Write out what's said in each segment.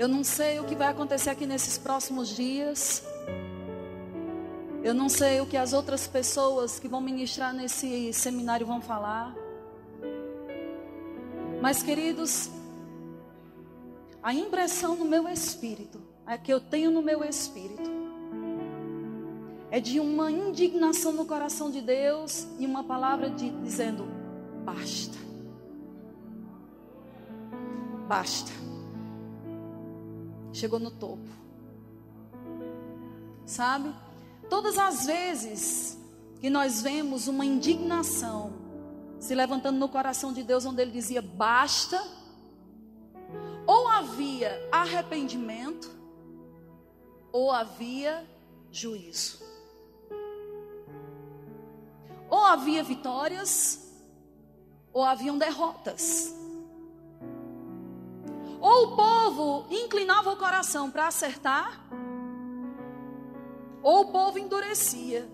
Eu não sei o que vai acontecer aqui nesses próximos dias. Eu não sei o que as outras pessoas que vão ministrar nesse seminário vão falar. Mas, queridos, a impressão no meu espírito, é que eu tenho no meu espírito, é de uma indignação no coração de Deus e uma palavra de, dizendo: basta. Basta. Chegou no topo. Sabe? Todas as vezes que nós vemos uma indignação se levantando no coração de Deus, onde ele dizia basta, ou havia arrependimento, ou havia juízo. Ou havia vitórias, ou haviam derrotas. Ou o povo inclinava o coração para acertar, ou o povo endurecia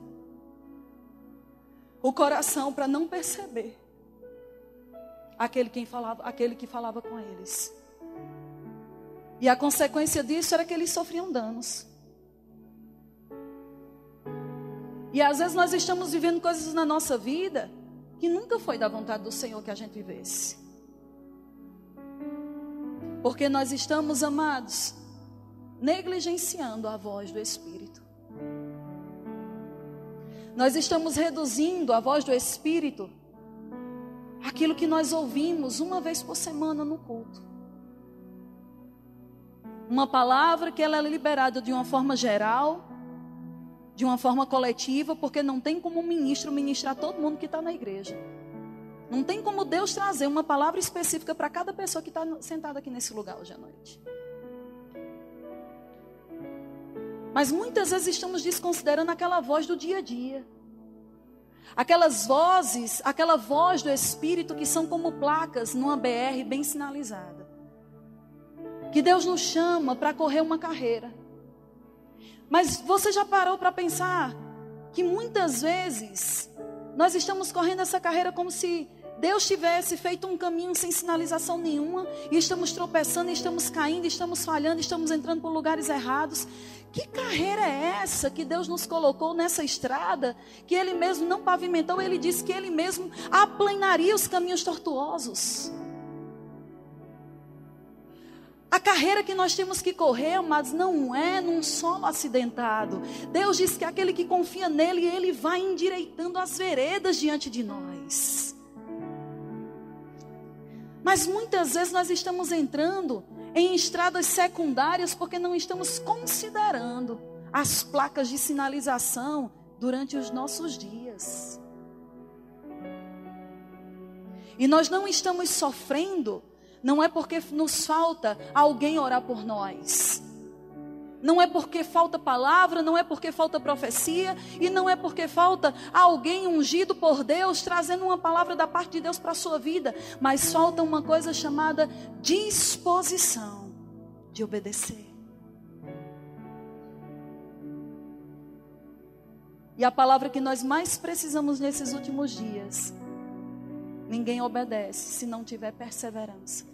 o coração para não perceber aquele, quem falava, aquele que falava com eles. E a consequência disso era que eles sofriam danos. E às vezes nós estamos vivendo coisas na nossa vida que nunca foi da vontade do Senhor que a gente vivesse. Porque nós estamos, amados, negligenciando a voz do Espírito. Nós estamos reduzindo a voz do Espírito aquilo que nós ouvimos uma vez por semana no culto. Uma palavra que ela é liberada de uma forma geral, de uma forma coletiva, porque não tem como um ministro ministrar todo mundo que está na igreja. Não tem como Deus trazer uma palavra específica para cada pessoa que está sentada aqui nesse lugar hoje à noite. Mas muitas vezes estamos desconsiderando aquela voz do dia a dia. Aquelas vozes, aquela voz do Espírito que são como placas numa BR bem sinalizada. Que Deus nos chama para correr uma carreira. Mas você já parou para pensar que muitas vezes nós estamos correndo essa carreira como se Deus tivesse feito um caminho sem sinalização nenhuma e estamos tropeçando, estamos caindo, estamos falhando, estamos entrando por lugares errados. Que carreira é essa que Deus nos colocou nessa estrada que Ele mesmo não pavimentou? Ele disse que Ele mesmo aplanaria os caminhos tortuosos. A carreira que nós temos que correr, mas não é num solo acidentado. Deus diz que aquele que confia nele, ele vai endireitando as veredas diante de nós. Mas muitas vezes nós estamos entrando em estradas secundárias porque não estamos considerando as placas de sinalização durante os nossos dias. E nós não estamos sofrendo, não é porque nos falta alguém orar por nós. Não é porque falta palavra, não é porque falta profecia, e não é porque falta alguém ungido por Deus trazendo uma palavra da parte de Deus para a sua vida, mas falta uma coisa chamada disposição de obedecer. E a palavra que nós mais precisamos nesses últimos dias, ninguém obedece se não tiver perseverança.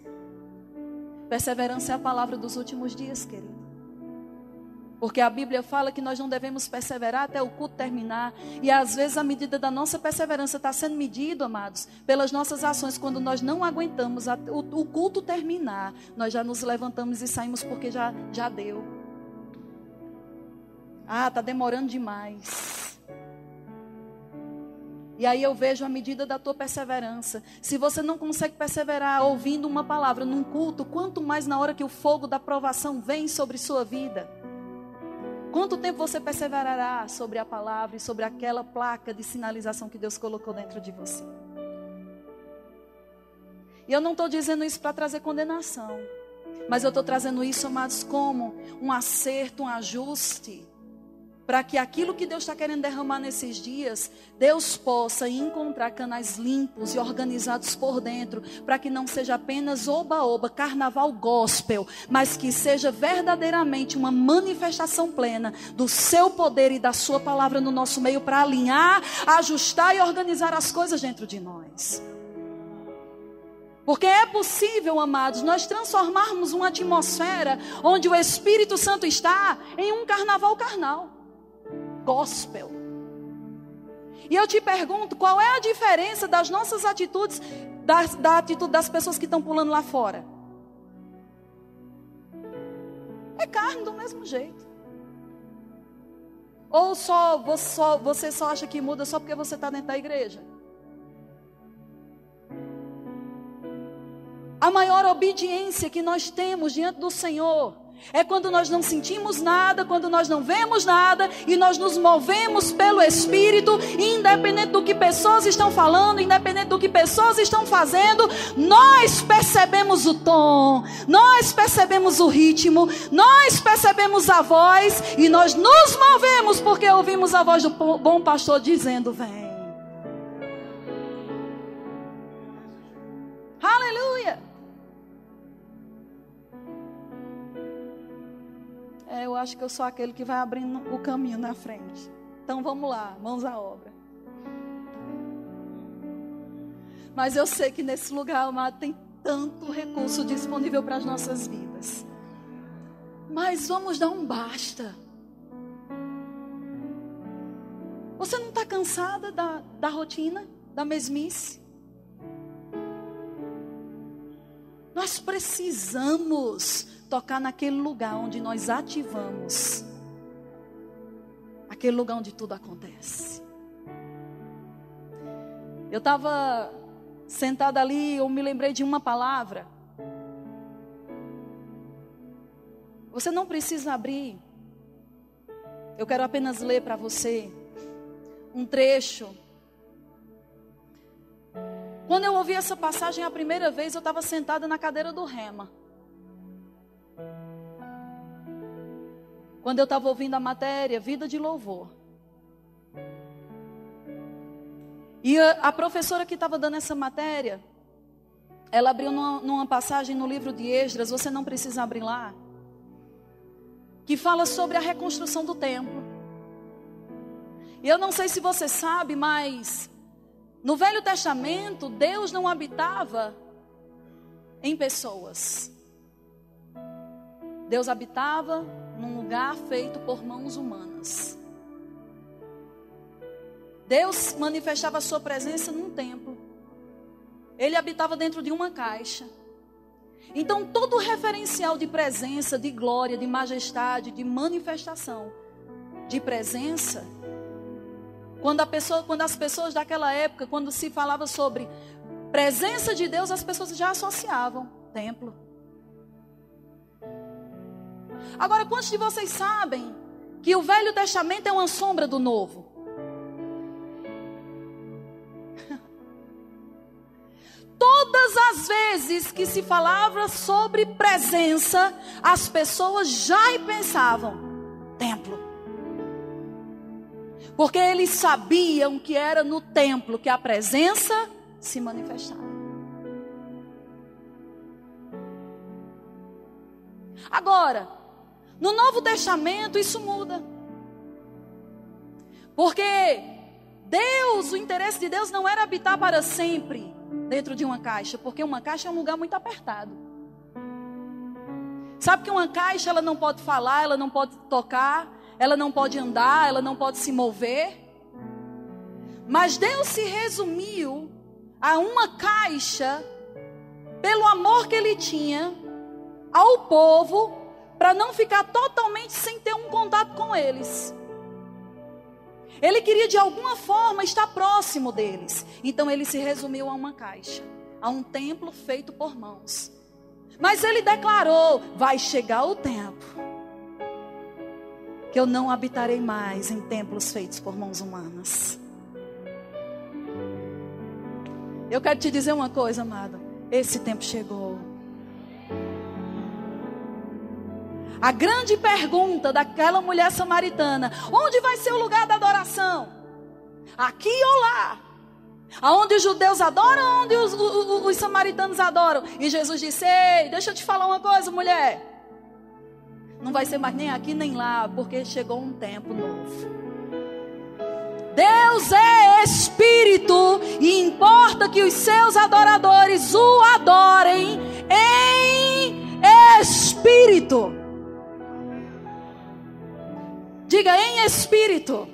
Perseverança é a palavra dos últimos dias, querido. Porque a Bíblia fala que nós não devemos perseverar até o culto terminar. E às vezes a medida da nossa perseverança está sendo medida, amados, pelas nossas ações. Quando nós não aguentamos o, culto terminar, nós já nos levantamos e saímos porque já, já deu. Ah, está demorando demais. E aí eu vejo a medida da tua perseverança. Se você não consegue perseverar ouvindo uma palavra num culto, quanto mais na hora que o fogo da provação vem sobre sua vida. Quanto tempo você perseverará sobre a palavra e sobre aquela placa de sinalização que Deus colocou dentro de você? E eu não estou dizendo isso para trazer condenação, mas eu estou trazendo isso, amados, como um acerto, um ajuste para que aquilo que Deus está querendo derramar nesses dias, Deus possa encontrar canais limpos e organizados por dentro, para que não seja apenas oba-oba, carnaval gospel, mas que seja verdadeiramente uma manifestação plena do seu poder e da sua palavra no nosso meio para alinhar, ajustar e organizar as coisas dentro de nós. Porque é possível, amados, nós transformarmos uma atmosfera onde o Espírito Santo está em um carnaval carnal. Gospel. E eu te pergunto, qual é a diferença das nossas atitudes, da, da atitude das pessoas que estão pulando lá fora? É carne do mesmo jeito. Ou só você, só você só acha que muda só porque você está dentro da igreja? A maior obediência que nós temos diante do Senhor é quando nós não sentimos nada, quando nós não vemos nada e nós nos movemos pelo Espírito, independente do que pessoas estão falando, independente do que pessoas estão fazendo, nós percebemos o tom, nós percebemos o ritmo, nós percebemos a voz e nós nos movemos porque ouvimos a voz do bom pastor dizendo: Vem. Acho que eu sou aquele que vai abrindo o caminho na frente. Então vamos lá, mãos à obra. Mas eu sei que nesse lugar, amado, tem tanto recurso disponível para as nossas vidas. Mas vamos dar um basta. Você não está cansada da, da rotina, da mesmice? Nós precisamos tocar naquele lugar onde nós ativamos. Aquele lugar onde tudo acontece. Eu estava sentada ali, eu me lembrei de uma palavra. Você não precisa abrir. Eu quero apenas ler para você um trecho. Quando eu ouvi essa passagem a primeira vez, eu estava sentada na cadeira do rema. Quando eu estava ouvindo a matéria, vida de louvor. E a, a professora que estava dando essa matéria, ela abriu numa, numa passagem no livro de Esdras, você não precisa abrir lá, que fala sobre a reconstrução do templo. E eu não sei se você sabe, mas no Velho Testamento, Deus não habitava em pessoas. Deus habitava num lugar feito por mãos humanas. Deus manifestava a sua presença num templo. Ele habitava dentro de uma caixa. Então, todo referencial de presença, de glória, de majestade, de manifestação, de presença, quando, pessoa, quando as pessoas daquela época, quando se falava sobre presença de Deus, as pessoas já associavam templo. Agora, quantos de vocês sabem que o Velho Testamento é uma sombra do Novo? Todas as vezes que se falava sobre presença, as pessoas já pensavam: templo. Porque eles sabiam que era no templo que a presença se manifestava. Agora, no Novo Testamento isso muda. Porque Deus, o interesse de Deus não era habitar para sempre dentro de uma caixa, porque uma caixa é um lugar muito apertado. Sabe que uma caixa ela não pode falar, ela não pode tocar, ela não pode andar, ela não pode se mover. Mas Deus se resumiu a uma caixa pelo amor que ele tinha ao povo para não ficar totalmente sem ter um contato com eles. Ele queria de alguma forma estar próximo deles. Então ele se resumiu a uma caixa, a um templo feito por mãos. Mas ele declarou: vai chegar o tempo que eu não habitarei mais em templos feitos por mãos humanas. Eu quero te dizer uma coisa, amado. Esse tempo chegou. A grande pergunta daquela mulher samaritana: onde vai ser o lugar da adoração? Aqui ou lá? Aonde os judeus adoram, aonde os, os, os samaritanos adoram? E Jesus disse: Ei, deixa eu te falar uma coisa, mulher. Não vai ser mais nem aqui nem lá, porque chegou um tempo novo. Deus é espírito e importa que os seus adoradores o adorem em espírito. Diga em espírito.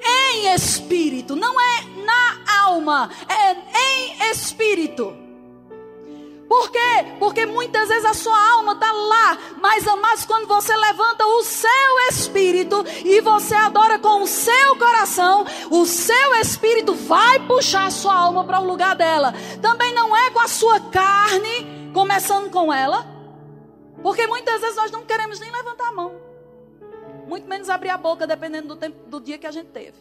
Em espírito, não é na alma, é em espírito. Por quê? Porque muitas vezes a sua alma está lá, mas amados, quando você levanta o seu espírito e você adora com o seu coração, o seu espírito vai puxar a sua alma para o lugar dela. Também não é com a sua carne, começando com ela, porque muitas vezes nós não queremos nem levantar a mão, muito menos abrir a boca, dependendo do tempo do dia que a gente teve.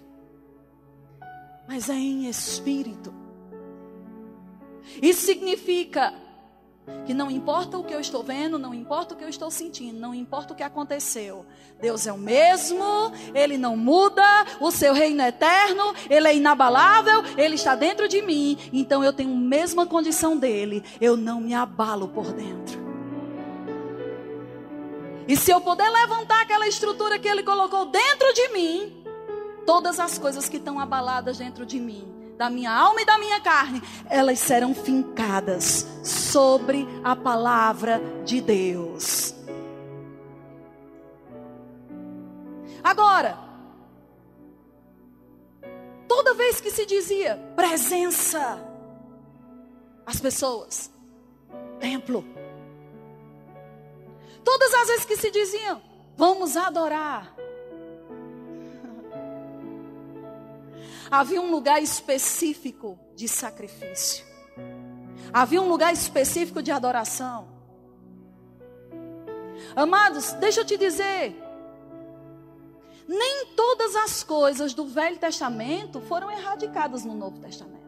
Mas é em espírito. Isso significa que não importa o que eu estou vendo, não importa o que eu estou sentindo, não importa o que aconteceu. Deus é o mesmo, Ele não muda, o seu reino é eterno, Ele é inabalável, Ele está dentro de mim. Então eu tenho a mesma condição dele, eu não me abalo por dentro. E se eu puder levantar aquela estrutura que Ele colocou dentro de mim, todas as coisas que estão abaladas dentro de mim da minha alma e da minha carne, elas serão fincadas sobre a palavra de Deus. Agora, toda vez que se dizia presença, as pessoas, templo. Todas as vezes que se diziam, vamos adorar, havia um lugar específico de sacrifício. Havia um lugar específico de adoração. Amados, deixa eu te dizer. Nem todas as coisas do Velho Testamento foram erradicadas no Novo Testamento.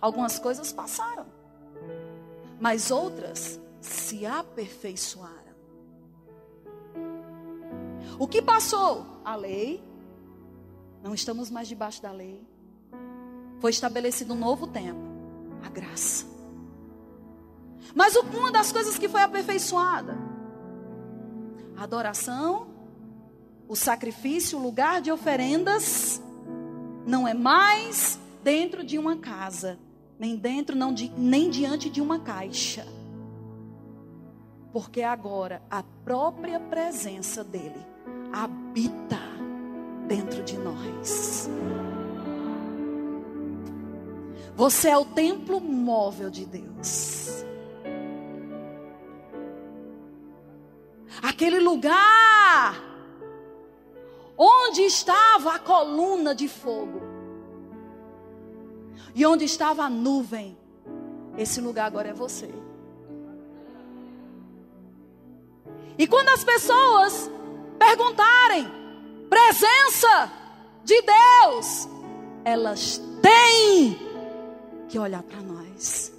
Algumas coisas passaram, mas outras se aperfeiçoaram. O que passou? A lei, não estamos mais debaixo da lei. Foi estabelecido um novo tempo a graça. Mas uma das coisas que foi aperfeiçoada: a adoração, o sacrifício, o lugar de oferendas, não é mais dentro de uma casa, nem dentro, não de, nem diante de uma caixa. Porque agora a própria presença dele habita dentro de nós. Você é o templo móvel de Deus. Aquele lugar onde estava a coluna de fogo e onde estava a nuvem. Esse lugar agora é você. E quando as pessoas perguntarem, presença de Deus, elas têm que olhar para nós.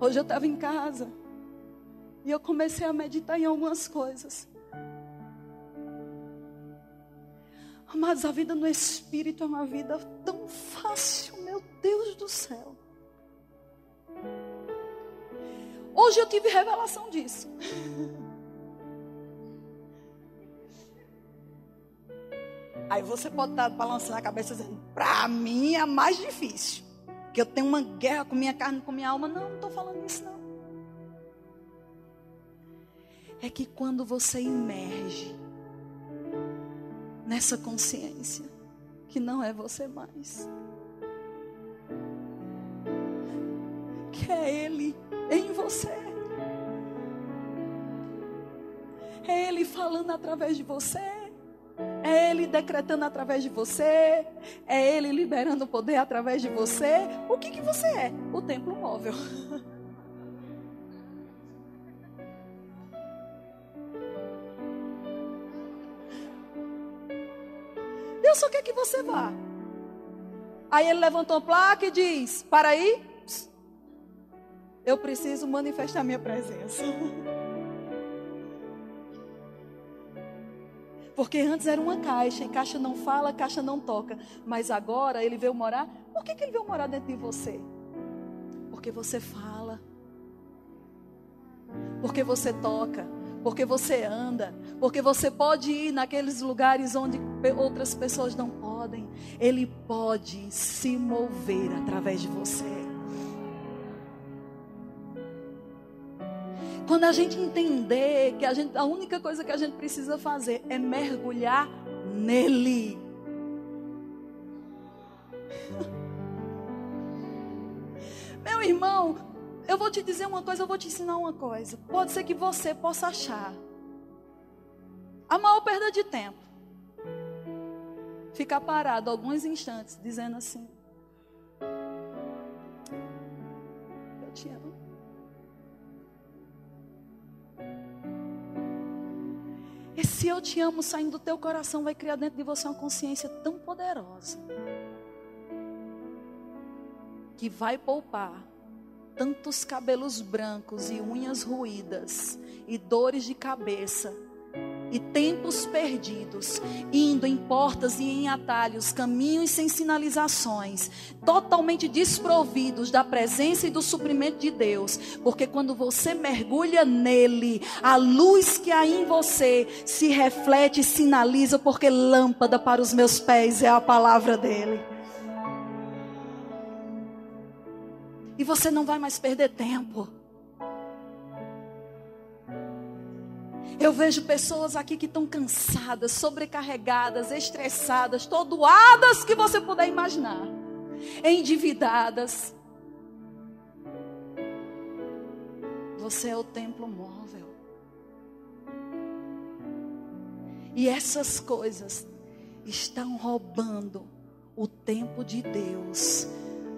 Hoje eu estava em casa e eu comecei a meditar em algumas coisas. Amados, a vida no Espírito é uma vida tão fácil, meu Deus do céu. Hoje eu tive revelação disso. Aí você pode estar balançando a cabeça dizendo, para mim é mais difícil. Que eu tenho uma guerra com minha carne, com minha alma. Não, não estou falando isso não. É que quando você emerge nessa consciência que não é você mais. Que é Ele em você. É Ele falando através de você. É Ele decretando através de você. É Ele liberando o poder através de você. O que, que você é? O templo móvel. só quer que você vá. Aí ele levantou a placa e diz: Para aí, eu preciso manifestar minha presença. Porque antes era uma caixa, e caixa não fala, caixa não toca. Mas agora ele veio morar. Por que, que ele veio morar dentro de você? Porque você fala. Porque você toca. Porque você anda. Porque você pode ir naqueles lugares onde outras pessoas não podem. Ele pode se mover através de você. Quando a gente entender que a, gente, a única coisa que a gente precisa fazer é mergulhar nele. Meu irmão, eu vou te dizer uma coisa, eu vou te ensinar uma coisa. Pode ser que você possa achar a maior perda de tempo ficar parado alguns instantes dizendo assim: Eu te amo. Esse eu te amo saindo do teu coração vai criar dentro de você uma consciência tão poderosa que vai poupar tantos cabelos brancos e unhas ruídas e dores de cabeça e tempos perdidos, indo em portas e em atalhos, caminhos sem sinalizações, totalmente desprovidos da presença e do suprimento de Deus, porque quando você mergulha nele, a luz que há em você se reflete e sinaliza, porque lâmpada para os meus pés é a palavra dele. E você não vai mais perder tempo. Eu vejo pessoas aqui que estão cansadas, sobrecarregadas, estressadas, todoadas que você puder imaginar, endividadas. Você é o templo móvel. E essas coisas estão roubando o tempo de Deus,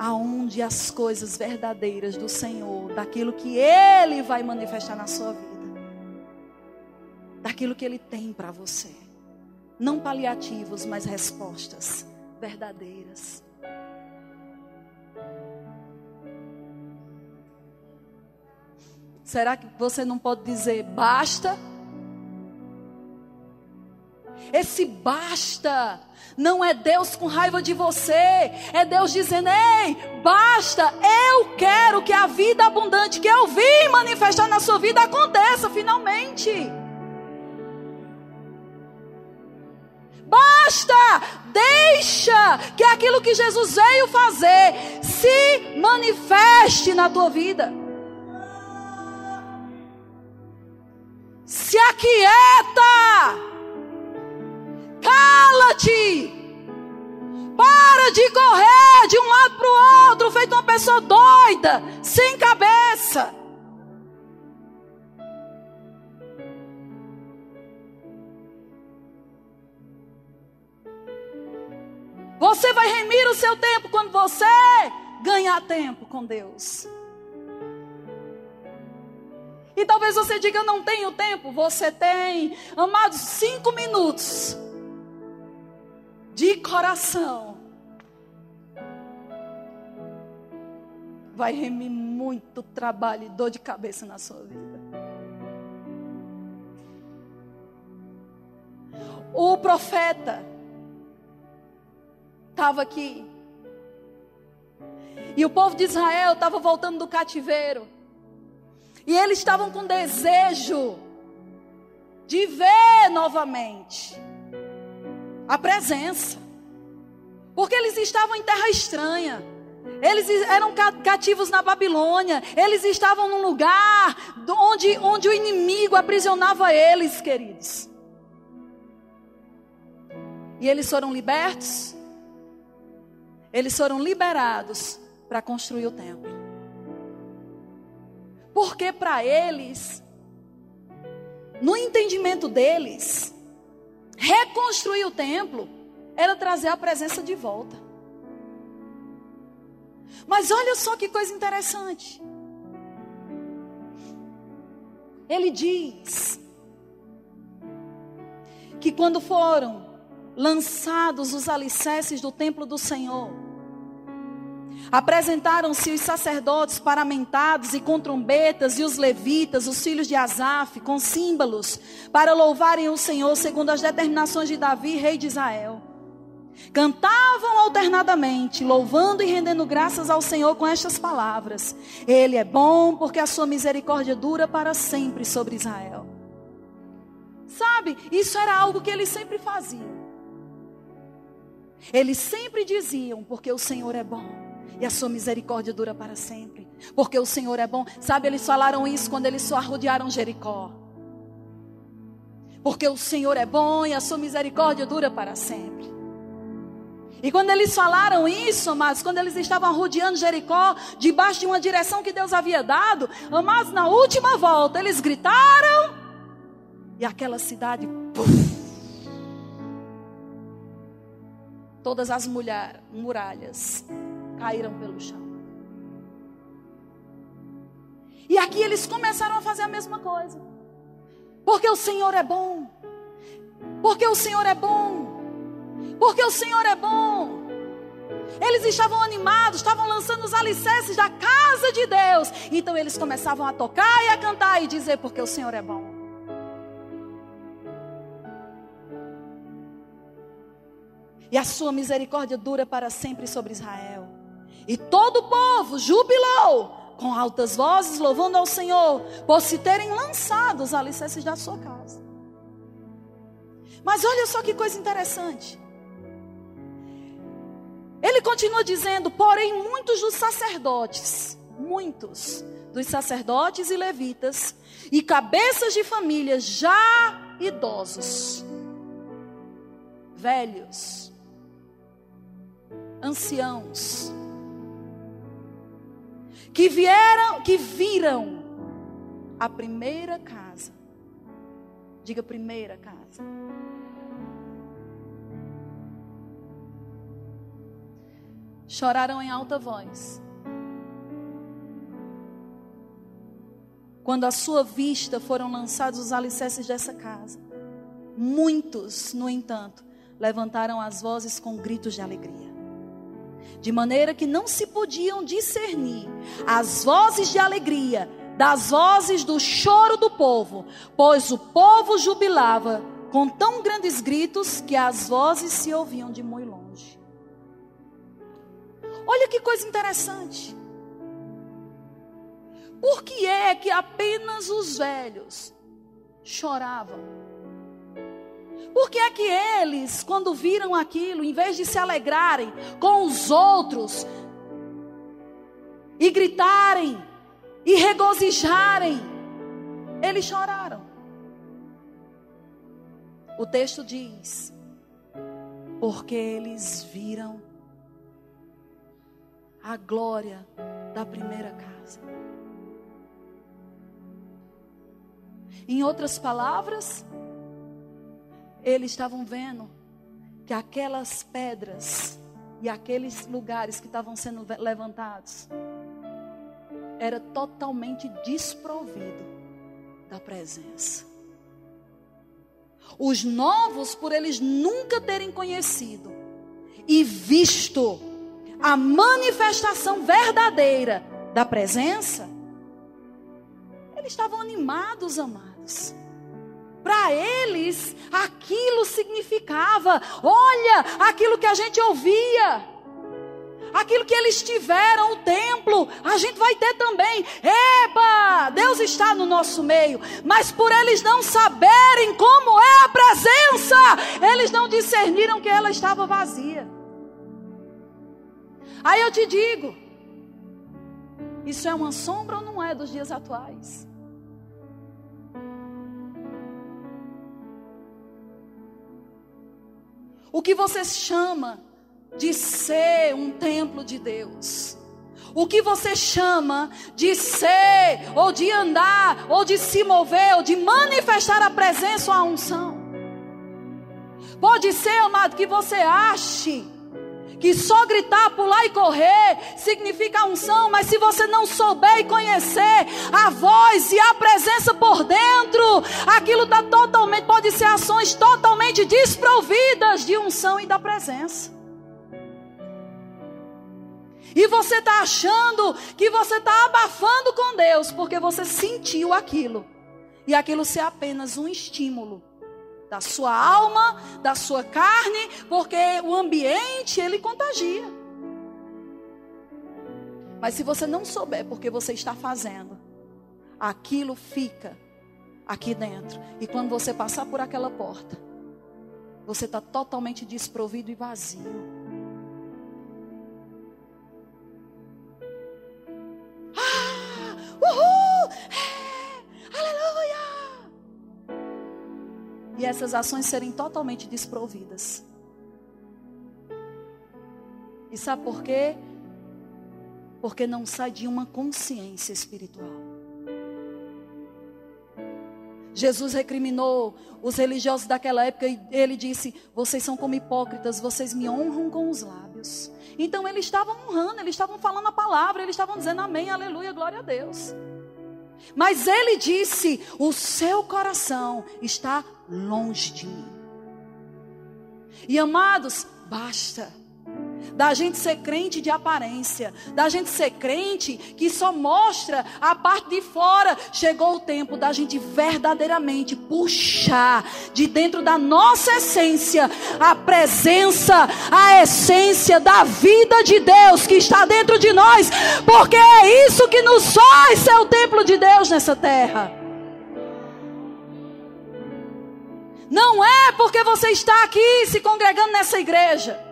aonde as coisas verdadeiras do Senhor, daquilo que Ele vai manifestar na sua vida daquilo que Ele tem para você. Não paliativos, mas respostas verdadeiras. Será que você não pode dizer basta? Esse basta não é Deus com raiva de você, é Deus dizendo: ei, basta, eu quero que a vida abundante que eu vim manifestar na sua vida aconteça finalmente. Basta! Deixa que aquilo que Jesus veio fazer se manifeste na tua vida. Se aquieta. Cala-te. Para de correr de um lado para o outro, feito uma pessoa doida, sem cabeça. Você vai remir o seu tempo quando você ganhar tempo com Deus. E talvez você diga, eu não tenho tempo. Você tem, amados, cinco minutos de coração. Vai remir muito trabalho e dor de cabeça na sua vida. O profeta estava aqui. E o povo de Israel estava voltando do cativeiro. E eles estavam com desejo de ver novamente a presença. Porque eles estavam em terra estranha. Eles eram cativos na Babilônia. Eles estavam num lugar onde, onde o inimigo aprisionava eles, queridos. E eles foram libertos. Eles foram liberados para construir o templo. Porque para eles, no entendimento deles, reconstruir o templo era trazer a presença de volta. Mas olha só que coisa interessante. Ele diz que quando foram lançados os alicerces do templo do Senhor. Apresentaram-se os sacerdotes paramentados e com trombetas, e os levitas, os filhos de Asaf, com símbolos, para louvarem o Senhor segundo as determinações de Davi, rei de Israel. Cantavam alternadamente, louvando e rendendo graças ao Senhor com estas palavras: Ele é bom, porque a sua misericórdia dura para sempre sobre Israel. Sabe, isso era algo que eles sempre faziam. Eles sempre diziam: Porque o Senhor é bom e a sua misericórdia dura para sempre. Porque o Senhor é bom. Sabe, eles falaram isso quando eles só arrodearam Jericó. Porque o Senhor é bom e a sua misericórdia dura para sempre. E quando eles falaram isso, amados, quando eles estavam rodeando Jericó, debaixo de uma direção que Deus havia dado, amados, na última volta, eles gritaram, e aquela cidade, puff, todas as mulher, muralhas caíram pelo chão. E aqui eles começaram a fazer a mesma coisa. Porque o Senhor é bom. Porque o Senhor é bom. Porque o Senhor é bom. Eles estavam animados, estavam lançando os alicerces da casa de Deus. Então eles começavam a tocar e a cantar e dizer: Porque o Senhor é bom. E a sua misericórdia dura para sempre sobre Israel. E todo o povo jubilou com altas vozes, louvando ao Senhor, por se terem lançado os alicerces da sua casa. Mas olha só que coisa interessante. Ele continua dizendo: porém, muitos dos sacerdotes, muitos dos sacerdotes e levitas, e cabeças de famílias já idosos, velhos, anciãos, que vieram, que viram a primeira casa. Diga primeira casa. Choraram em alta voz. Quando à sua vista foram lançados os alicerces dessa casa. Muitos, no entanto, levantaram as vozes com gritos de alegria de maneira que não se podiam discernir as vozes de alegria das vozes do choro do povo, pois o povo jubilava com tão grandes gritos que as vozes se ouviam de muito longe. Olha que coisa interessante. Por que é que apenas os velhos choravam? Por que é que eles, quando viram aquilo, em vez de se alegrarem com os outros, e gritarem, e regozijarem, eles choraram? O texto diz: porque eles viram a glória da primeira casa. Em outras palavras, eles estavam vendo que aquelas pedras e aqueles lugares que estavam sendo levantados era totalmente desprovido da presença. Os novos, por eles nunca terem conhecido e visto a manifestação verdadeira da presença, eles estavam animados, amados. Para eles, aquilo significava: olha, aquilo que a gente ouvia, aquilo que eles tiveram, o templo, a gente vai ter também. Eba, Deus está no nosso meio, mas por eles não saberem como é a presença, eles não discerniram que ela estava vazia. Aí eu te digo: isso é uma sombra ou não é dos dias atuais? O que você chama de ser um templo de Deus? O que você chama de ser, ou de andar, ou de se mover, ou de manifestar a presença ou a unção? Pode ser, amado, que você ache que só gritar, pular e correr significa unção, mas se você não souber e conhecer a voz e a presença por dentro, aquilo está totalmente, pode ser ações totalmente desprovidas de unção e da presença. E você está achando que você está abafando com Deus porque você sentiu aquilo. E aquilo ser apenas um estímulo da sua alma, da sua carne, porque o ambiente ele contagia. Mas se você não souber porque você está fazendo, aquilo fica aqui dentro. E quando você passar por aquela porta, você está totalmente desprovido e vazio. Essas ações serem totalmente desprovidas. E sabe por quê? Porque não sai de uma consciência espiritual. Jesus recriminou os religiosos daquela época e ele disse: Vocês são como hipócritas, vocês me honram com os lábios. Então eles estavam honrando, eles estavam falando a palavra, eles estavam dizendo amém, aleluia, glória a Deus. Mas ele disse: O seu coração está longe de mim. E amados, basta da gente ser crente de aparência, da gente ser crente que só mostra a parte de fora. Chegou o tempo da gente verdadeiramente puxar de dentro da nossa essência a presença, a essência da vida de Deus que está dentro de nós, porque é isso que nos faz ser o templo de Deus nessa terra. Não é porque você está aqui se congregando nessa igreja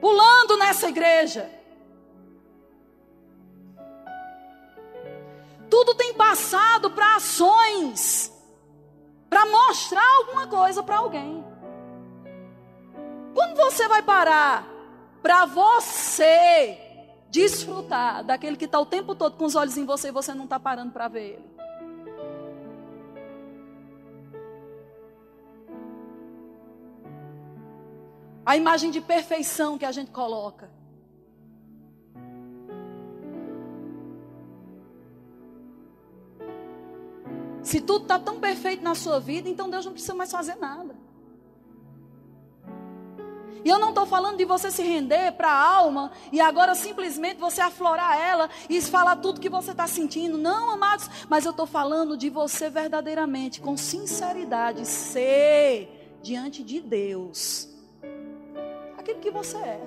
pulando nessa igreja. Tudo tem passado para ações, para mostrar alguma coisa para alguém. Quando você vai parar para você desfrutar daquele que está o tempo todo com os olhos em você e você não está parando para ver ele? A imagem de perfeição que a gente coloca. Se tudo está tão perfeito na sua vida, então Deus não precisa mais fazer nada. E eu não estou falando de você se render para a alma e agora simplesmente você aflorar ela e falar tudo que você está sentindo. Não, amados, mas eu estou falando de você verdadeiramente, com sinceridade, ser diante de Deus aquilo que você é.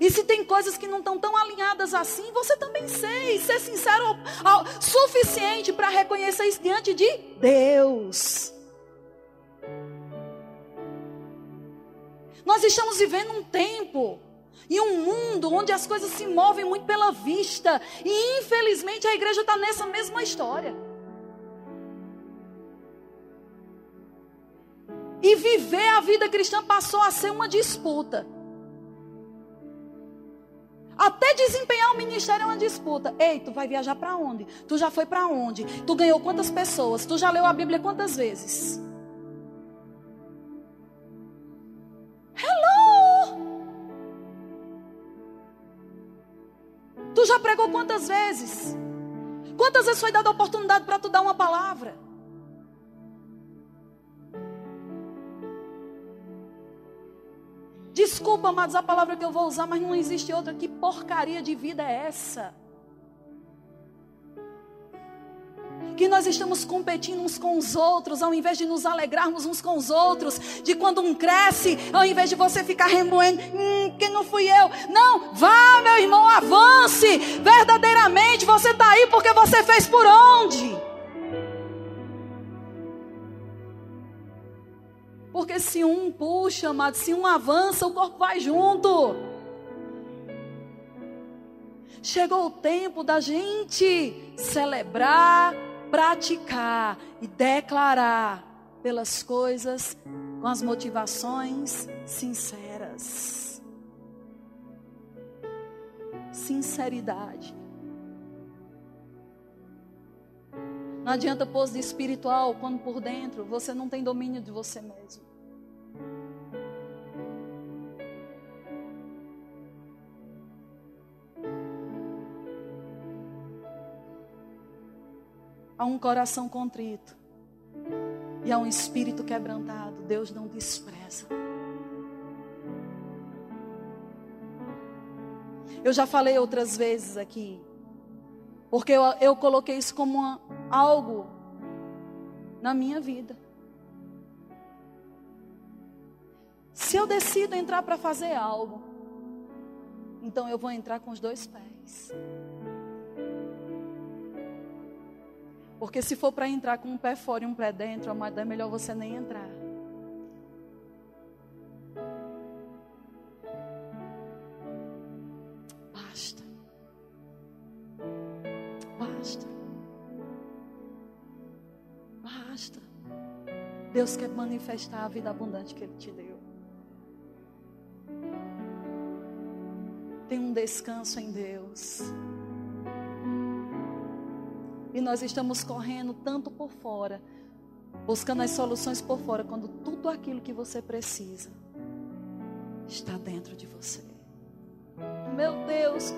E se tem coisas que não estão tão alinhadas assim, você também sei, ser sincero ao, suficiente para reconhecer isso diante de Deus. Nós estamos vivendo um tempo e um mundo onde as coisas se movem muito pela vista, e infelizmente a igreja está nessa mesma história. E viver a vida cristã passou a ser uma disputa. Até desempenhar o ministério é uma disputa. Ei, tu vai viajar para onde? Tu já foi para onde? Tu ganhou quantas pessoas? Tu já leu a Bíblia quantas vezes? Hello! Tu já pregou quantas vezes? Quantas vezes foi dada a oportunidade para tu dar uma palavra? Desculpa, amados, a palavra que eu vou usar, mas não existe outra. Que porcaria de vida é essa? que nós estamos competindo uns com os outros, ao invés de nos alegrarmos uns com os outros, de quando um cresce, ao invés de você ficar remoendo, hum, que não fui eu. Não, vá, meu irmão, avance. Verdadeiramente você está aí porque você fez por onde? Porque se um puxa, amado, se um avança, o corpo vai junto. Chegou o tempo da gente celebrar, praticar e declarar pelas coisas com as motivações sinceras. Sinceridade. Não adianta pôr de espiritual quando por dentro você não tem domínio de você mesmo. A um coração contrito e a um espírito quebrantado, Deus não despreza. Eu já falei outras vezes aqui. Porque eu, eu coloquei isso como uma, algo na minha vida. Se eu decido entrar para fazer algo, então eu vou entrar com os dois pés. Porque se for para entrar com um pé fora e um pé dentro, é melhor você nem entrar. Basta. Basta. Basta. Deus quer manifestar a vida abundante que Ele te deu. Tem um descanso em Deus. E nós estamos correndo tanto por fora, buscando as soluções por fora, quando tudo aquilo que você precisa está dentro de você. Meu Deus,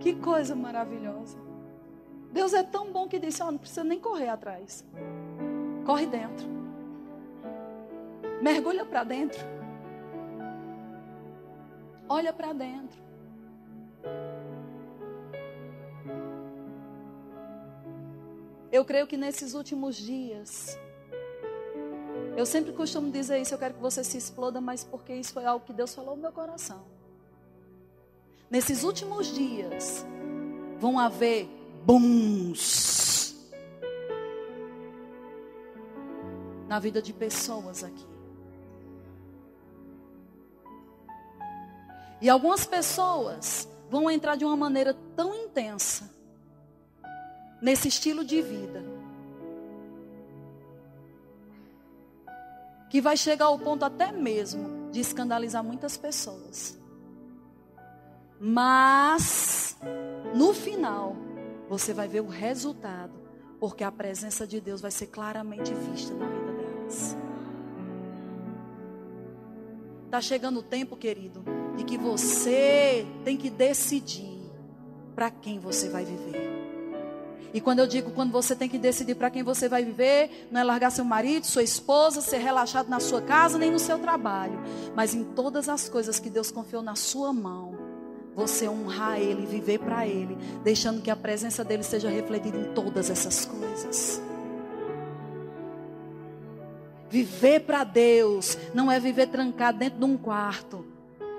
que coisa maravilhosa. Deus é tão bom que disse: oh, não precisa nem correr atrás. Corre dentro. Mergulha para dentro. Olha para dentro. Eu creio que nesses últimos dias, eu sempre costumo dizer isso, eu quero que você se exploda, mas porque isso foi algo que Deus falou no meu coração. Nesses últimos dias, vão haver booms na vida de pessoas aqui. E algumas pessoas vão entrar de uma maneira tão intensa nesse estilo de vida. Que vai chegar ao ponto até mesmo de escandalizar muitas pessoas. Mas, no final, você vai ver o resultado, porque a presença de Deus vai ser claramente vista na vida delas. Está chegando o tempo, querido, de que você tem que decidir para quem você vai viver. E quando eu digo quando você tem que decidir para quem você vai viver, não é largar seu marido, sua esposa, ser relaxado na sua casa, nem no seu trabalho, mas em todas as coisas que Deus confiou na sua mão. Você honrar Ele, viver para Ele, deixando que a presença dele seja refletida em todas essas coisas. Viver para Deus não é viver trancado dentro de um quarto.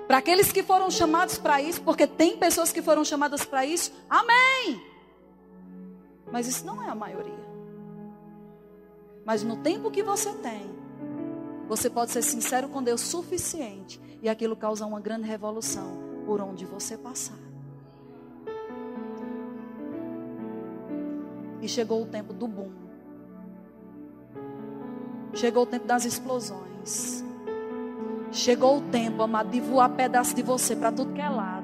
Para aqueles que foram chamados para isso, porque tem pessoas que foram chamadas para isso, amém. Mas isso não é a maioria. Mas no tempo que você tem, você pode ser sincero com Deus suficiente e aquilo causa uma grande revolução por onde você passar. E chegou o tempo do boom. Chegou o tempo das explosões. Chegou o tempo, amado, de voar pedaço de você para tudo que é lado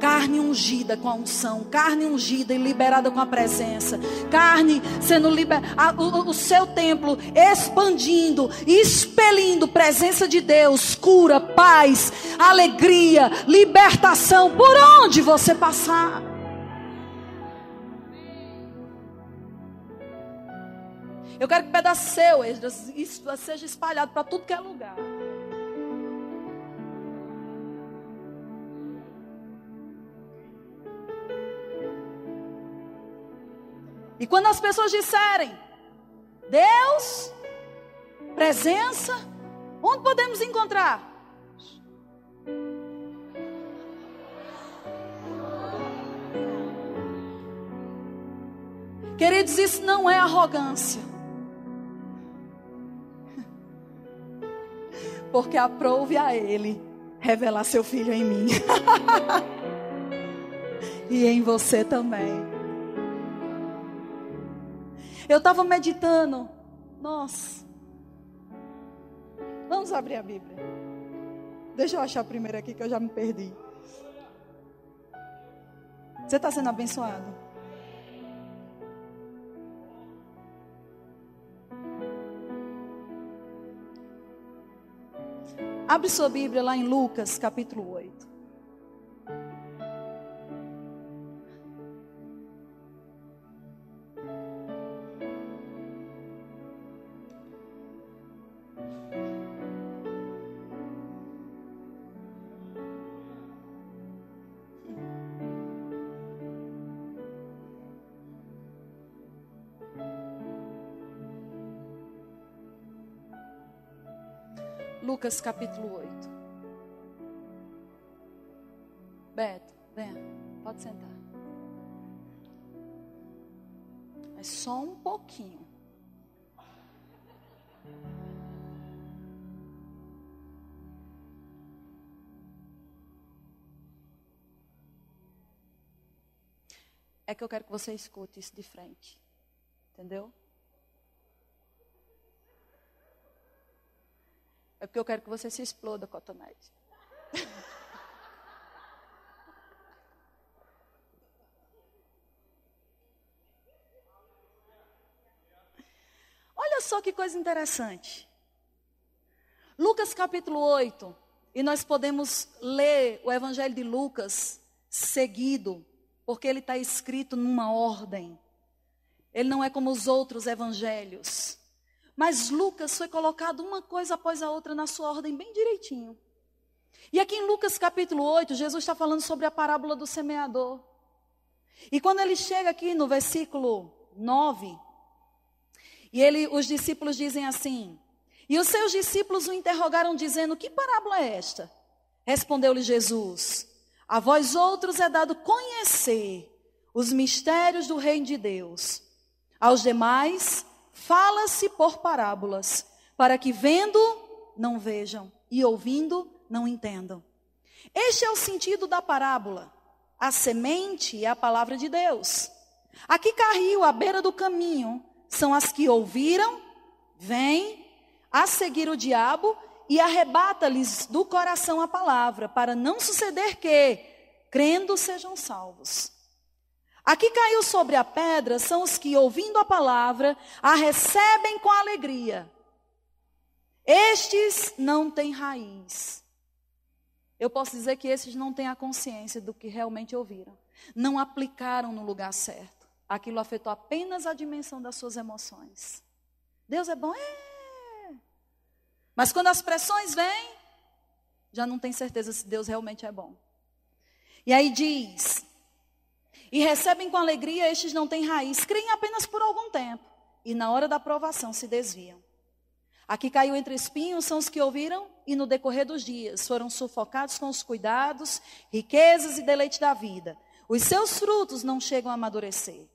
carne ungida com a unção, carne ungida e liberada com a presença, carne sendo liberada, o, o, seu templo expandindo, expelindo presença de Deus, cura, paz, alegria, libertação, por onde você passar. Eu quero que pedaço seu, seja espalhado para tudo que é lugar. E quando as pessoas disserem, Deus, presença, onde podemos encontrar? Queridos, isso não é arrogância. Porque aprove a Ele revelar seu filho em mim. e em você também. Eu estava meditando. Nossa. Vamos abrir a Bíblia. Deixa eu achar primeiro aqui que eu já me perdi. Você está sendo abençoado? Abre sua Bíblia lá em Lucas, capítulo 8. Lucas capítulo 8. Beto, venha, pode sentar. Mas só um pouquinho. É que eu quero que você escute isso de frente. Entendeu? É porque eu quero que você se exploda, Cotonete. Olha só que coisa interessante. Lucas capítulo 8, e nós podemos ler o Evangelho de Lucas seguido, porque ele está escrito numa ordem. Ele não é como os outros evangelhos. Mas Lucas foi colocado uma coisa após a outra na sua ordem bem direitinho. E aqui em Lucas capítulo 8, Jesus está falando sobre a parábola do semeador. E quando ele chega aqui no versículo 9, e ele, os discípulos dizem assim: E os seus discípulos o interrogaram, dizendo: Que parábola é esta? Respondeu-lhe Jesus: A vós outros é dado conhecer os mistérios do reino de Deus. Aos demais, fala-se por parábolas, para que vendo, não vejam, e ouvindo, não entendam. Este é o sentido da parábola. A semente é a palavra de Deus. Aqui caiu à beira do caminho são as que ouviram, vêm a seguir o diabo e arrebata-lhes do coração a palavra, para não suceder que, crendo, sejam salvos. Aqui caiu sobre a pedra são os que, ouvindo a palavra, a recebem com alegria. Estes não têm raiz. Eu posso dizer que esses não têm a consciência do que realmente ouviram. Não aplicaram no lugar certo aquilo afetou apenas a dimensão das suas emoções. Deus é bom? É. Mas quando as pressões vêm, já não tem certeza se Deus realmente é bom. E aí diz: E recebem com alegria, estes não têm raiz, creem apenas por algum tempo, e na hora da aprovação se desviam. Aqui caiu entre espinhos são os que ouviram e no decorrer dos dias foram sufocados com os cuidados, riquezas e deleite da vida. Os seus frutos não chegam a amadurecer.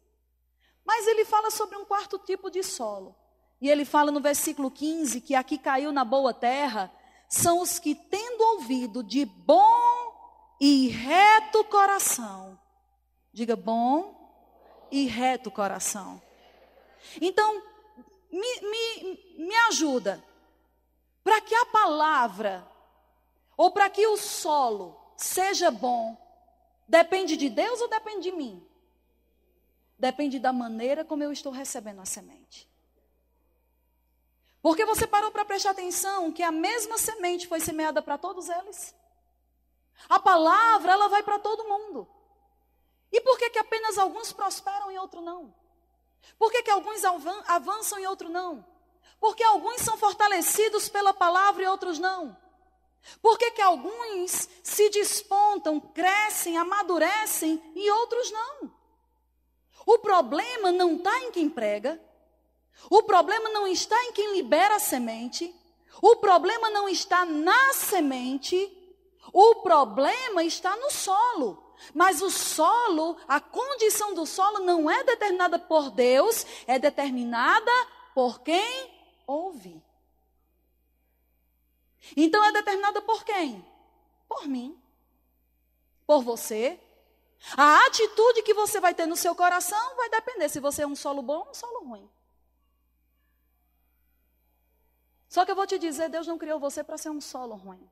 Mas ele fala sobre um quarto tipo de solo. E ele fala no versículo 15 que aqui caiu na boa terra são os que, tendo ouvido de bom e reto coração, diga bom e reto coração. Então, me, me, me ajuda, para que a palavra, ou para que o solo seja bom, depende de Deus ou depende de mim? Depende da maneira como eu estou recebendo a semente. Porque você parou para prestar atenção que a mesma semente foi semeada para todos eles? A palavra, ela vai para todo mundo. E por que, que apenas alguns prosperam e outros não? Por que, que alguns avançam e outros não? Porque alguns são fortalecidos pela palavra e outros não? Por que, que alguns se despontam, crescem, amadurecem e outros não? O problema não está em quem prega. O problema não está em quem libera a semente. O problema não está na semente. O problema está no solo. Mas o solo, a condição do solo não é determinada por Deus, é determinada por quem ouve. Então é determinada por quem? Por mim. Por você, a atitude que você vai ter no seu coração vai depender se você é um solo bom ou um solo ruim. Só que eu vou te dizer, Deus não criou você para ser um solo ruim.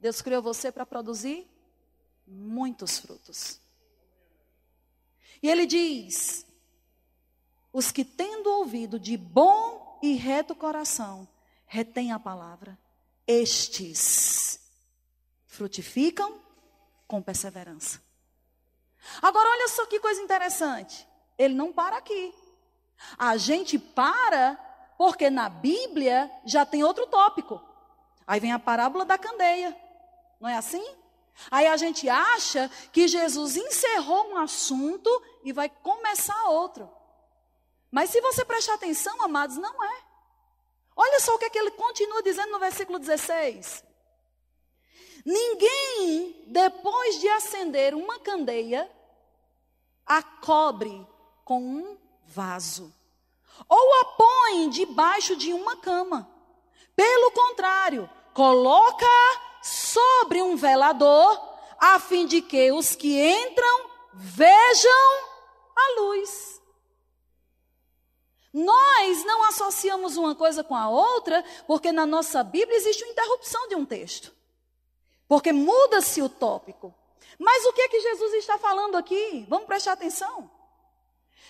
Deus criou você para produzir muitos frutos. E ele diz: os que tendo ouvido de bom e reto coração, retém a palavra, estes frutificam com perseverança. Agora, olha só que coisa interessante. Ele não para aqui. A gente para porque na Bíblia já tem outro tópico. Aí vem a parábola da candeia. Não é assim? Aí a gente acha que Jesus encerrou um assunto e vai começar outro. Mas se você prestar atenção, amados, não é. Olha só o que, é que ele continua dizendo no versículo 16. Ninguém, depois de acender uma candeia, a cobre com um vaso, ou a põe debaixo de uma cama. Pelo contrário, coloca sobre um velador, a fim de que os que entram vejam a luz. Nós não associamos uma coisa com a outra, porque na nossa Bíblia existe uma interrupção de um texto. Porque muda-se o tópico. Mas o que é que Jesus está falando aqui? Vamos prestar atenção.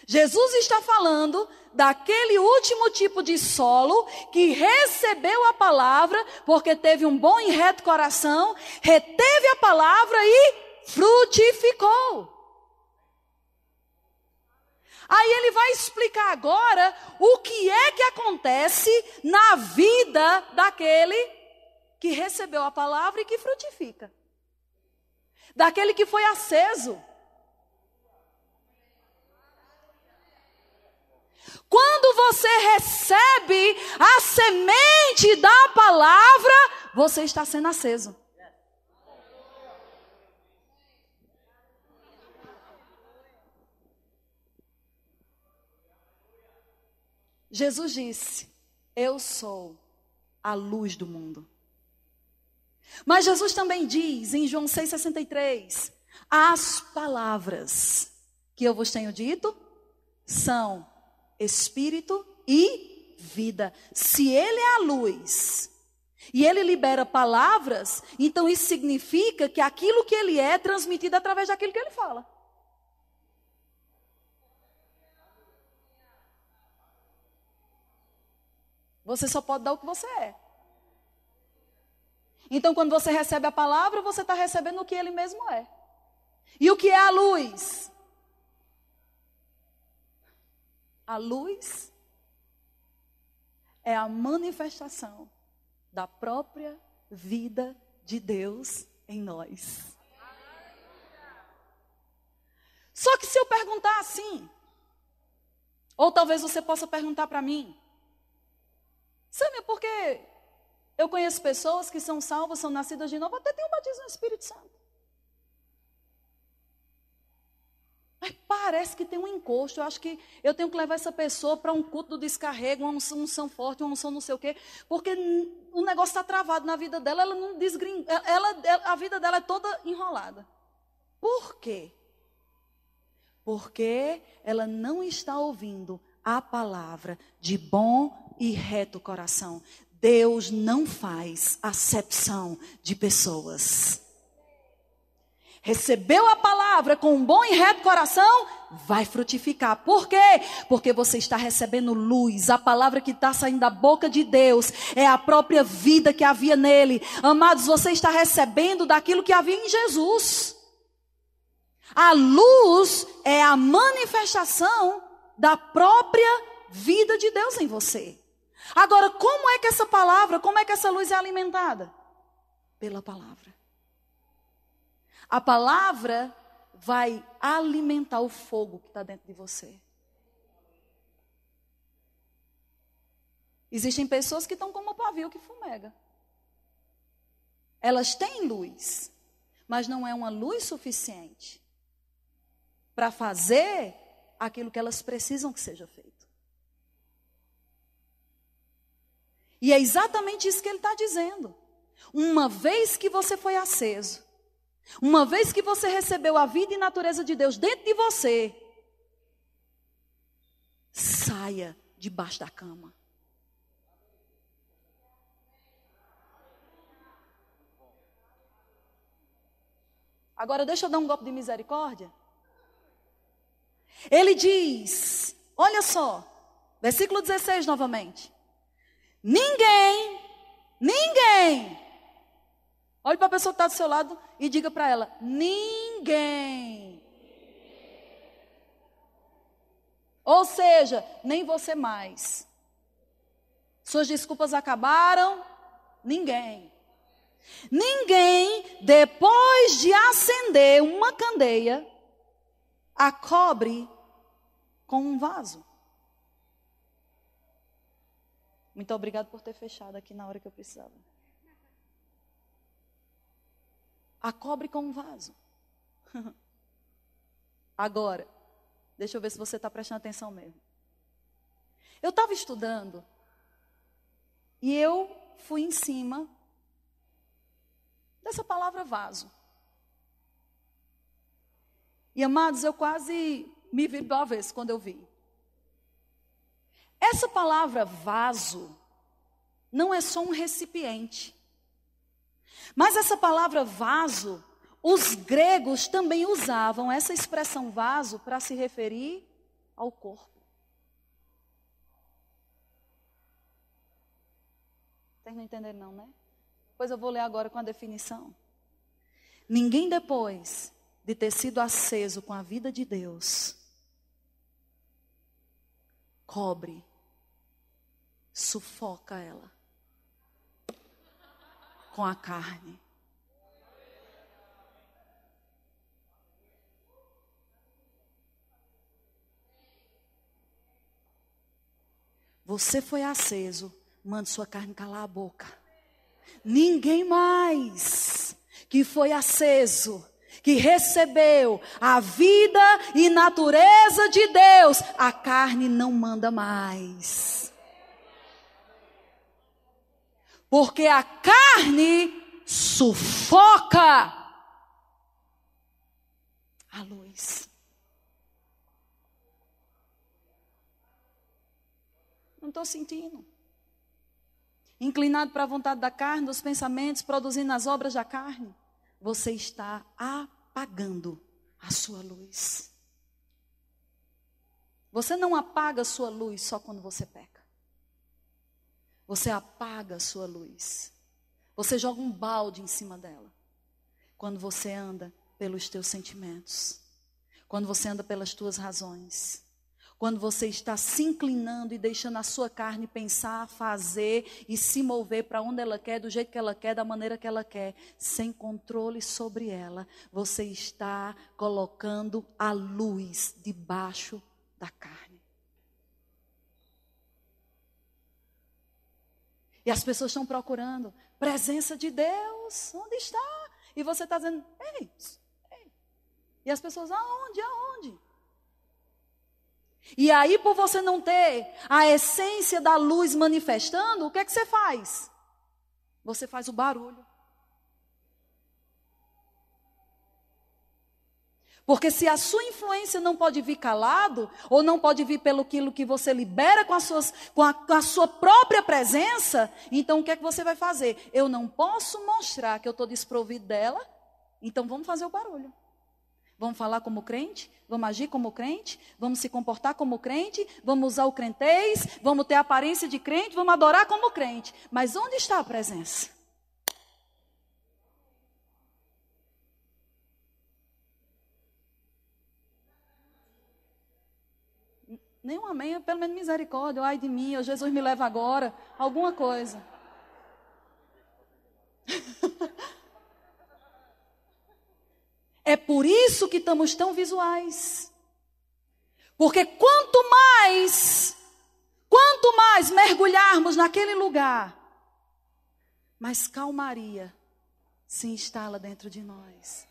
Jesus está falando daquele último tipo de solo que recebeu a palavra, porque teve um bom e reto coração, reteve a palavra e frutificou. Aí ele vai explicar agora o que é que acontece na vida daquele que recebeu a palavra e que frutifica. Daquele que foi aceso. Quando você recebe a semente da palavra, você está sendo aceso. Jesus disse: Eu sou a luz do mundo. Mas Jesus também diz em João 6,63: As palavras que eu vos tenho dito são espírito e vida. Se ele é a luz e ele libera palavras, então isso significa que aquilo que ele é é transmitido através daquilo que ele fala. Você só pode dar o que você é. Então, quando você recebe a palavra, você está recebendo o que ele mesmo é. E o que é a luz? A luz é a manifestação da própria vida de Deus em nós. Só que se eu perguntar assim, ou talvez você possa perguntar para mim, Sabe, porque eu conheço pessoas que são salvas, são nascidas de novo, até tem um batismo no Espírito Santo. Mas parece que tem um encosto. Eu acho que eu tenho que levar essa pessoa para um culto do descarrego, uma unção, unção forte, uma unção não sei o quê, porque o negócio está travado na vida dela, ela não desgring... ela, ela, a vida dela é toda enrolada. Por quê? Porque ela não está ouvindo a palavra de bom e reto coração. Deus não faz acepção de pessoas. Recebeu a palavra com um bom e reto coração, vai frutificar. Por quê? Porque você está recebendo luz. A palavra que está saindo da boca de Deus é a própria vida que havia nele. Amados, você está recebendo daquilo que havia em Jesus. A luz é a manifestação da própria vida de Deus em você. Agora, como é que essa palavra, como é que essa luz é alimentada? Pela palavra. A palavra vai alimentar o fogo que está dentro de você. Existem pessoas que estão como o pavio que fumega. Elas têm luz, mas não é uma luz suficiente para fazer aquilo que elas precisam que seja feito. E é exatamente isso que ele está dizendo. Uma vez que você foi aceso, uma vez que você recebeu a vida e natureza de Deus dentro de você, saia debaixo da cama. Agora deixa eu dar um golpe de misericórdia. Ele diz, olha só, versículo 16 novamente. Ninguém, ninguém. Olhe para a pessoa que está do seu lado e diga para ela: ninguém. Ou seja, nem você mais. Suas desculpas acabaram? Ninguém. Ninguém, depois de acender uma candeia, a cobre com um vaso. Muito obrigado por ter fechado aqui na hora que eu precisava. A cobre com um vaso. Agora, deixa eu ver se você está prestando atenção mesmo. Eu estava estudando e eu fui em cima dessa palavra vaso. E amados, eu quase me vi do avesso quando eu vi. Essa palavra vaso não é só um recipiente. Mas essa palavra vaso, os gregos também usavam essa expressão vaso para se referir ao corpo. Vocês não entenderam, não, né? Pois eu vou ler agora com a definição. Ninguém depois de ter sido aceso com a vida de Deus, cobre, sufoca ela com a carne. Você foi aceso, mande sua carne calar a boca. Ninguém mais que foi aceso que recebeu a vida e natureza de Deus, a carne não manda mais. Porque a carne sufoca a luz. Não estou sentindo. Inclinado para a vontade da carne, dos pensamentos, produzindo as obras da carne você está apagando a sua luz. Você não apaga a sua luz só quando você peca. Você apaga a sua luz. Você joga um balde em cima dela. Quando você anda pelos teus sentimentos. Quando você anda pelas tuas razões. Quando você está se inclinando e deixando a sua carne pensar, fazer e se mover para onde ela quer, do jeito que ela quer, da maneira que ela quer, sem controle sobre ela, você está colocando a luz debaixo da carne. E as pessoas estão procurando presença de Deus, onde está? E você está dizendo, ei, ei. E as pessoas, aonde, aonde? E aí, por você não ter a essência da luz manifestando, o que é que você faz? Você faz o barulho. Porque se a sua influência não pode vir calado, ou não pode vir pelo aquilo que você libera com, as suas, com, a, com a sua própria presença, então o que é que você vai fazer? Eu não posso mostrar que eu estou desprovido dela, então vamos fazer o barulho. Vamos falar como crente? Vamos agir como crente? Vamos se comportar como crente? Vamos usar o crentez? Vamos ter aparência de crente? Vamos adorar como crente? Mas onde está a presença? Nenhum amém, pelo menos misericórdia, ai de mim, oh, Jesus me leva agora, alguma coisa. É por isso que estamos tão visuais. Porque quanto mais, quanto mais mergulharmos naquele lugar, mais calmaria se instala dentro de nós.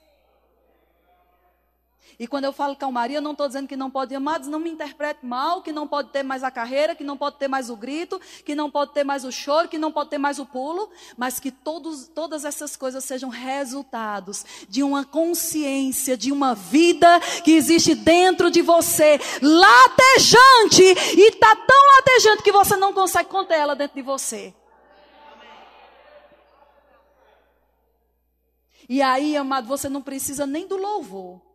E quando eu falo calmaria, não estou dizendo que não pode, amados, não me interprete mal, que não pode ter mais a carreira, que não pode ter mais o grito, que não pode ter mais o choro, que não pode ter mais o pulo, mas que todos, todas essas coisas sejam resultados de uma consciência, de uma vida que existe dentro de você, latejante, e está tão latejante que você não consegue conter ela dentro de você. E aí, amado, você não precisa nem do louvor.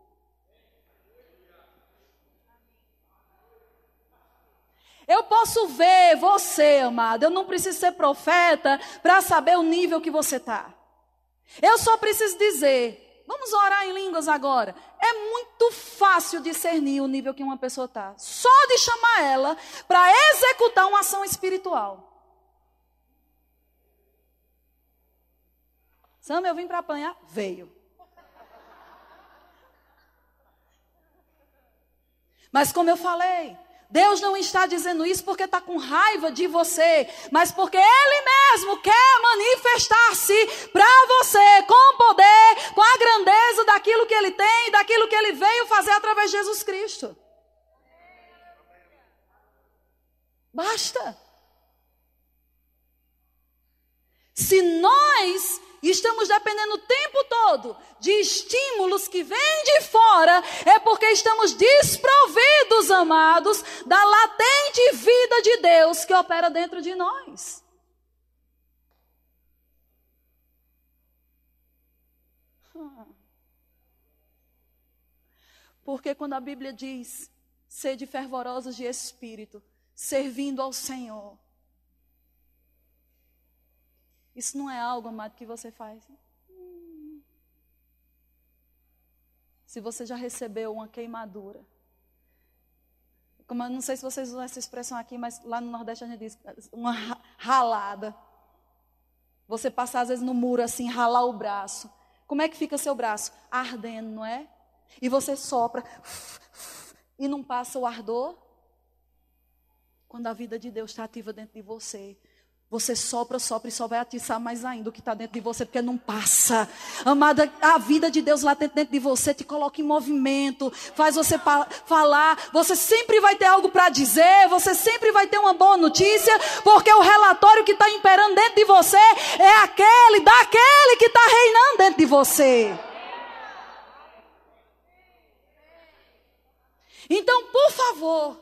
Eu posso ver você, amado. Eu não preciso ser profeta para saber o nível que você está. Eu só preciso dizer. Vamos orar em línguas agora. É muito fácil discernir o nível que uma pessoa está. Só de chamar ela para executar uma ação espiritual. Sam, eu vim para apanhar? Veio. Mas como eu falei, Deus não está dizendo isso porque está com raiva de você, mas porque Ele mesmo quer manifestar-se para você com poder, com a grandeza daquilo que Ele tem, daquilo que Ele veio fazer através de Jesus Cristo. Basta. Se nós estamos dependendo o tempo todo de estímulos que vêm de fora, é porque estamos desprovidos, amados, da latente vida de Deus que opera dentro de nós. Porque quando a Bíblia diz, sede fervorosos de espírito, servindo ao Senhor, isso não é algo, amado, que você faz. Se você já recebeu uma queimadura. Como eu não sei se vocês usam essa expressão aqui, mas lá no Nordeste a gente diz uma ralada. Você passar às vezes no muro assim, ralar o braço. Como é que fica seu braço? Ardendo, não é? E você sopra e não passa o ardor. Quando a vida de Deus está ativa dentro de você, você sopra, sopra e só vai atiçar mais ainda o que está dentro de você, porque não passa. Amada, a vida de Deus lá dentro de você te coloca em movimento, faz você falar. Você sempre vai ter algo para dizer, você sempre vai ter uma boa notícia, porque o relatório que está imperando dentro de você é aquele, daquele que está reinando dentro de você. Então, por favor,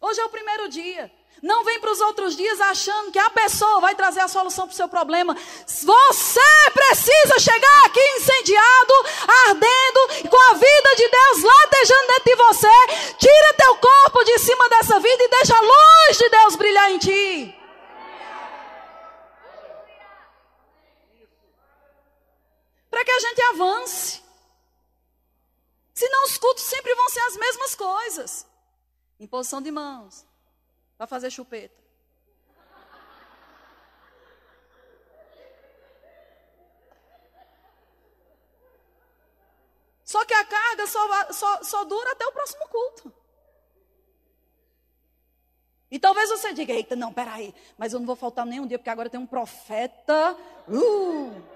hoje é o primeiro dia. Não vem para os outros dias achando que a pessoa vai trazer a solução para o seu problema. Você precisa chegar aqui incendiado, ardendo, com a vida de Deus latejando dentro de você. Tira teu corpo de cima dessa vida e deixa a luz de Deus brilhar em ti. Para que a gente avance. Senão os cultos sempre vão ser as mesmas coisas. Imposição de mãos, para fazer chupeta. Só que a carga só, só, só dura até o próximo culto. E talvez você diga, eita, não, peraí, mas eu não vou faltar nenhum dia, porque agora tem um profeta. Uh!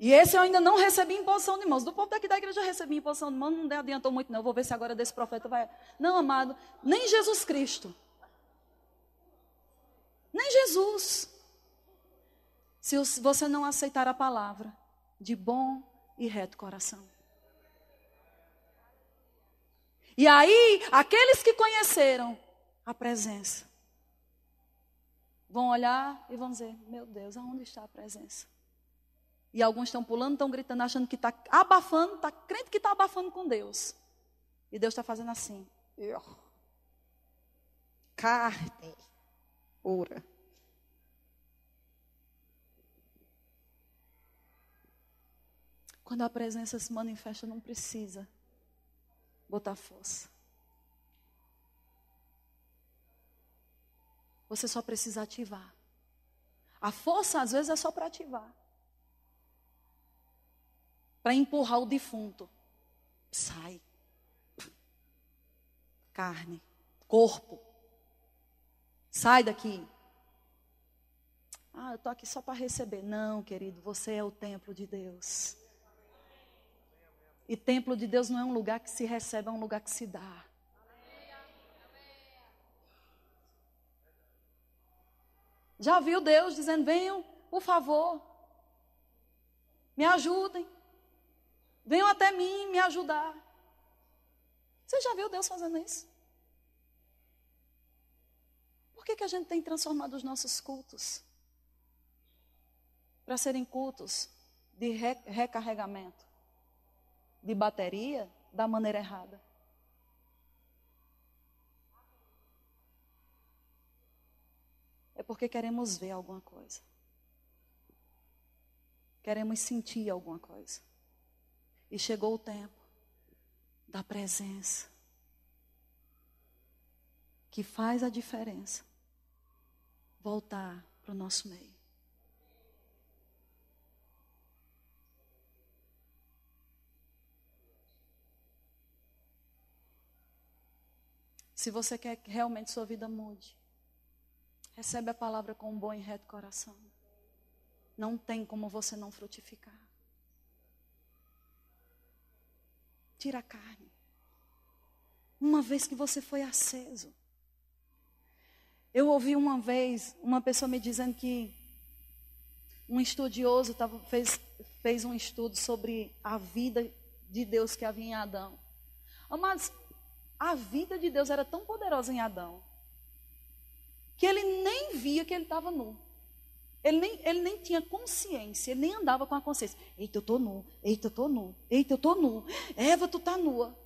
E esse eu ainda não recebi imposição de mãos. Do povo daqui da igreja eu recebi imposição de mãos, não adiantou muito, não. Vou ver se agora desse profeta vai. Não, amado, nem Jesus Cristo. Nem Jesus. Se você não aceitar a palavra de bom e reto coração. E aí, aqueles que conheceram a presença vão olhar e vão dizer: Meu Deus, aonde está a presença? E alguns estão pulando, estão gritando, achando que está abafando, está crente que está abafando com Deus. E Deus está fazendo assim. Carne. Ora. Quando a presença se manifesta, não precisa botar força. Você só precisa ativar. A força, às vezes, é só para ativar para empurrar o defunto. Sai. Carne, corpo. Sai daqui. Ah, eu estou aqui só para receber. Não, querido, você é o templo de Deus. E templo de Deus não é um lugar que se recebe, é um lugar que se dá. Já viu Deus dizendo: venham, por favor, me ajudem. Venham até mim me ajudar. Você já viu Deus fazendo isso? Por que, que a gente tem transformado os nossos cultos para serem cultos de recarregamento, de bateria, da maneira errada? É porque queremos ver alguma coisa. Queremos sentir alguma coisa. E chegou o tempo da presença que faz a diferença voltar para o nosso meio. Se você quer que realmente sua vida mude, recebe a palavra com um bom e reto coração. Não tem como você não frutificar. Tira a carne. Uma vez que você foi aceso. Eu ouvi uma vez uma pessoa me dizendo que um estudioso tava, fez, fez um estudo sobre a vida de Deus que havia em Adão. Mas a vida de Deus era tão poderosa em Adão que ele nem via que ele estava nu. Ele nem, ele nem tinha consciência, ele nem andava com a consciência. Eita, eu estou nu, eita, eu estou nu, eita, eu estou nu. Eva, tu está nua.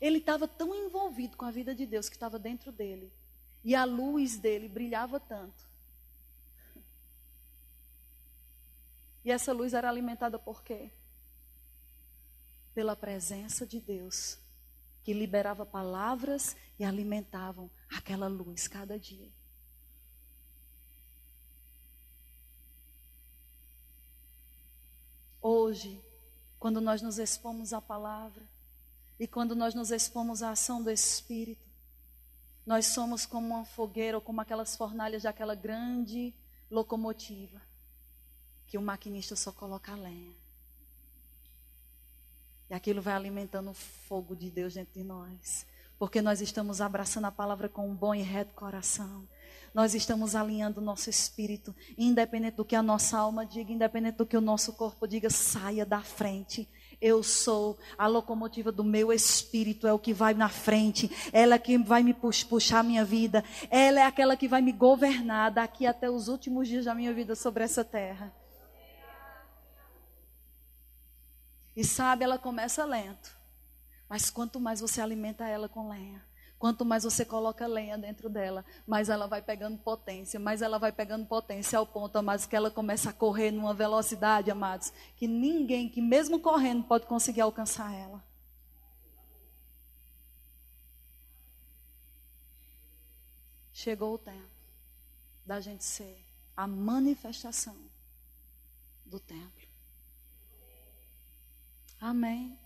Ele estava tão envolvido com a vida de Deus que estava dentro dele. E a luz dele brilhava tanto. E essa luz era alimentada por quê? Pela presença de Deus, que liberava palavras e alimentavam aquela luz cada dia. Hoje, quando nós nos expomos à palavra e quando nós nos expomos à ação do Espírito, nós somos como uma fogueira ou como aquelas fornalhas daquela grande locomotiva que o maquinista só coloca a lenha. E aquilo vai alimentando o fogo de Deus dentro de nós. Porque nós estamos abraçando a palavra com um bom e reto coração. Nós estamos alinhando o nosso espírito, independente do que a nossa alma diga, independente do que o nosso corpo diga, saia da frente. Eu sou a locomotiva do meu espírito, é o que vai na frente. Ela é que vai me puxar a minha vida. Ela é aquela que vai me governar daqui até os últimos dias da minha vida sobre essa terra. E sabe, ela começa lento. Mas quanto mais você alimenta ela com lenha, quanto mais você coloca lenha dentro dela, mais ela vai pegando potência, mais ela vai pegando potência ao ponto, amados, que ela começa a correr numa velocidade, amados, que ninguém, que mesmo correndo, pode conseguir alcançar ela. Chegou o tempo da gente ser a manifestação do templo. Amém.